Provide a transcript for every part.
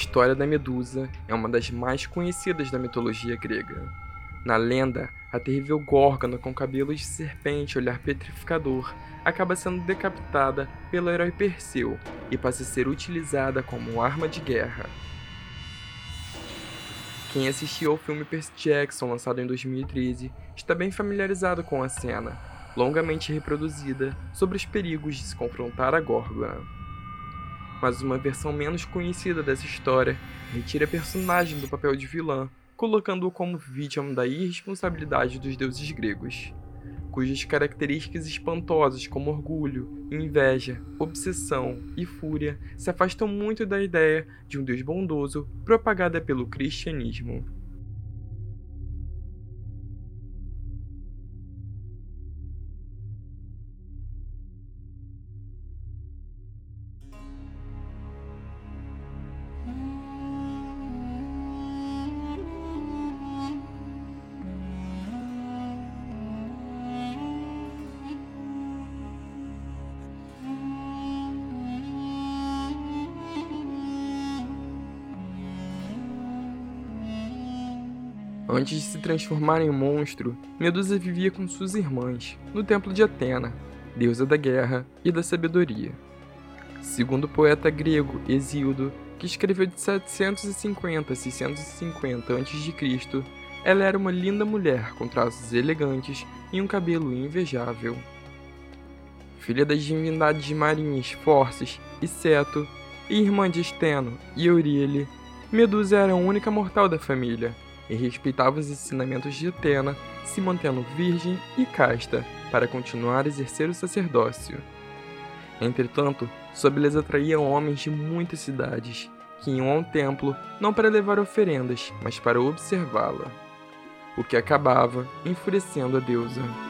História da Medusa é uma das mais conhecidas da mitologia grega. Na lenda, a terrível Górgona com cabelos de serpente e olhar petrificador acaba sendo decapitada pelo herói Perseu e passa a ser utilizada como arma de guerra. Quem assistiu ao filme Percy Jackson, lançado em 2013, está bem familiarizado com a cena, longamente reproduzida, sobre os perigos de se confrontar a Górgona. Mas uma versão menos conhecida dessa história retira a personagem do papel de vilã, colocando-o como vítima da irresponsabilidade dos deuses gregos, cujas características espantosas como orgulho, inveja, obsessão e fúria se afastam muito da ideia de um Deus bondoso propagada pelo cristianismo. Antes de se transformar em monstro, Medusa vivia com suas irmãs, no templo de Atena, deusa da guerra e da sabedoria. Segundo o poeta grego Hesíodo, que escreveu de 750 a 650 a.C., ela era uma linda mulher com traços elegantes e um cabelo invejável. Filha das divindades marinhas Forces e Seto, e irmã de Esteno e Euríale, Medusa era a única mortal da família e respeitava os ensinamentos de Atena, se mantendo virgem e casta para continuar a exercer o sacerdócio. Entretanto, sua beleza atraía homens de muitas cidades, que iam ao templo não para levar oferendas, mas para observá-la, o que acabava enfurecendo a deusa.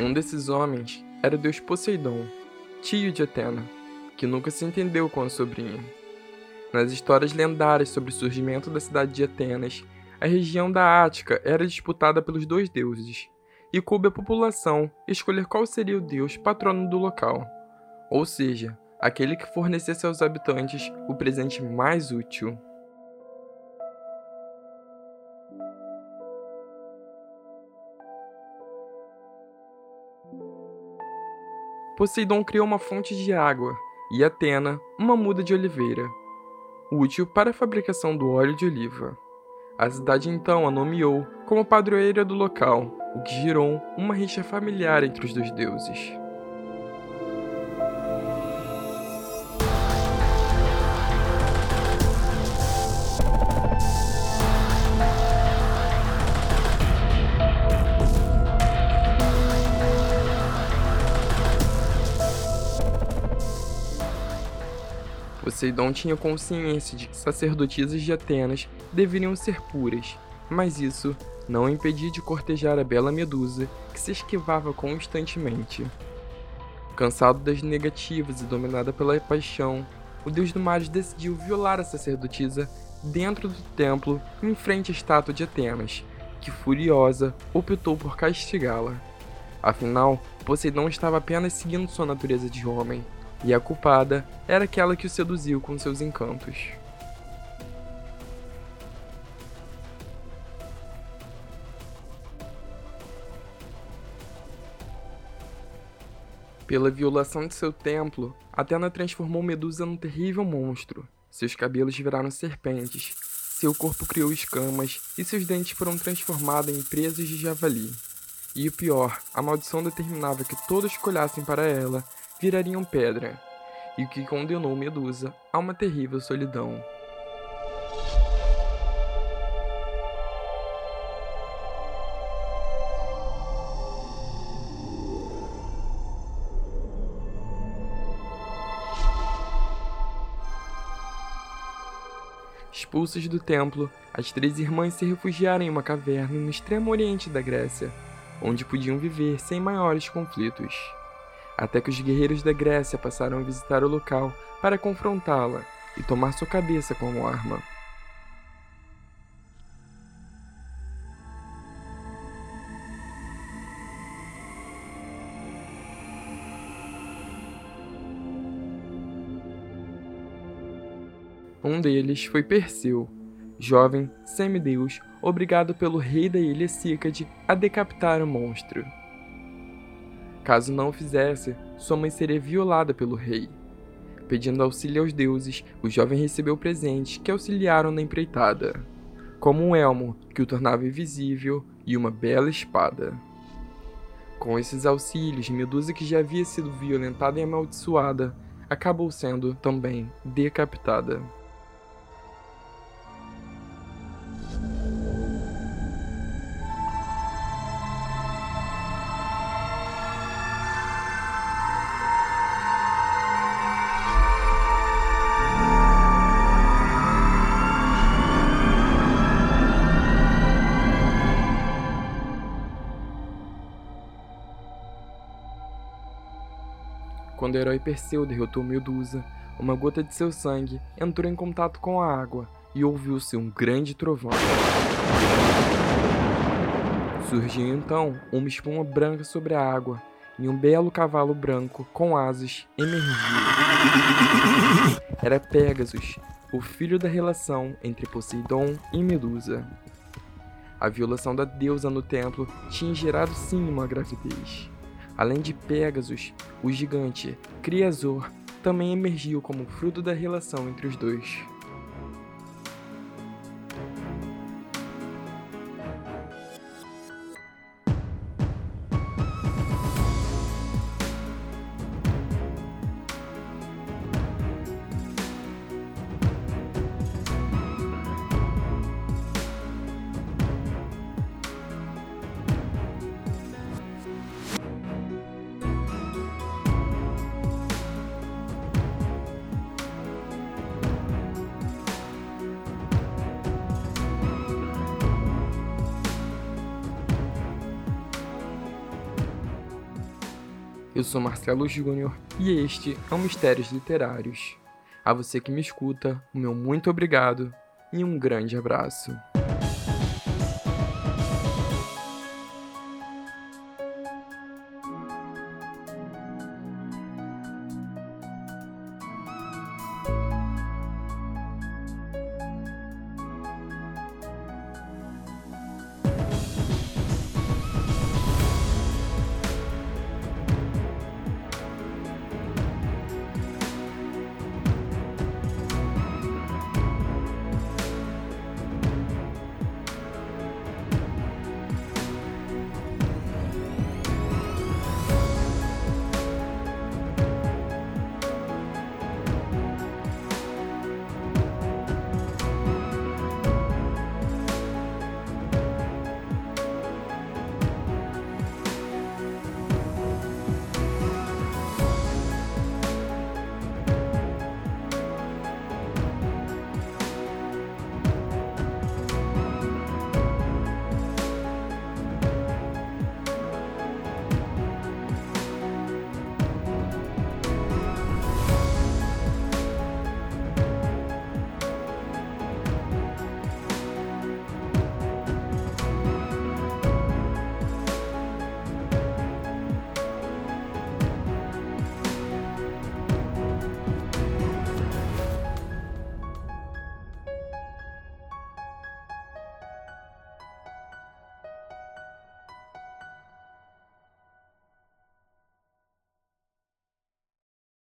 Um desses homens era o deus Poseidon, tio de Atena, que nunca se entendeu com a sobrinha. Nas histórias lendárias sobre o surgimento da cidade de Atenas, a região da Ática era disputada pelos dois deuses, e coube à população escolher qual seria o deus patrono do local, ou seja, aquele que fornecesse aos habitantes o presente mais útil. Poseidon criou uma fonte de água e Atena uma muda de oliveira, útil para a fabricação do óleo de oliva. A cidade então a nomeou como padroeira do local, o que gerou uma rixa familiar entre os dois deuses. Poseidon tinha consciência de que sacerdotisas de Atenas deveriam ser puras, mas isso não o impedia de cortejar a bela Medusa, que se esquivava constantemente. Cansado das negativas e dominada pela paixão, o deus do mar decidiu violar a sacerdotisa dentro do templo em frente à estátua de Atenas, que furiosa optou por castigá-la. Afinal, Poseidon estava apenas seguindo sua natureza de homem, e a culpada era aquela que o seduziu com seus encantos. Pela violação de seu templo, Atena transformou Medusa num terrível monstro. Seus cabelos viraram serpentes, seu corpo criou escamas e seus dentes foram transformados em presas de javali. E o pior, a maldição determinava que todos que olhassem para ela virariam pedra, e o que condenou Medusa a uma terrível solidão. Expulsas do templo, as três irmãs se refugiaram em uma caverna no extremo oriente da Grécia, onde podiam viver sem maiores conflitos. Até que os guerreiros da Grécia passaram a visitar o local para confrontá-la e tomar sua cabeça como arma. Um deles foi Perseu, jovem semideus obrigado pelo rei da ilha Cícade a decapitar o monstro. Caso não o fizesse, sua mãe seria violada pelo rei. Pedindo auxílio aos deuses, o jovem recebeu presentes que auxiliaram na empreitada, como um elmo que o tornava invisível e uma bela espada. Com esses auxílios, Medusa, que já havia sido violentada e amaldiçoada, acabou sendo também decapitada. Quando o herói Perseu derrotou Medusa, uma gota de seu sangue entrou em contato com a água e ouviu-se um grande trovão. Surgiu então uma espuma branca sobre a água e um belo cavalo branco com asas emergiu. Era Pégasus, o filho da relação entre Poseidon e Medusa. A violação da deusa no templo tinha gerado sim uma gravidez. Além de Pegasus, o gigante Criasor também emergiu como fruto da relação entre os dois. Eu sou Marcelo Júnior e este é o Mistérios Literários. A você que me escuta, o meu muito obrigado e um grande abraço.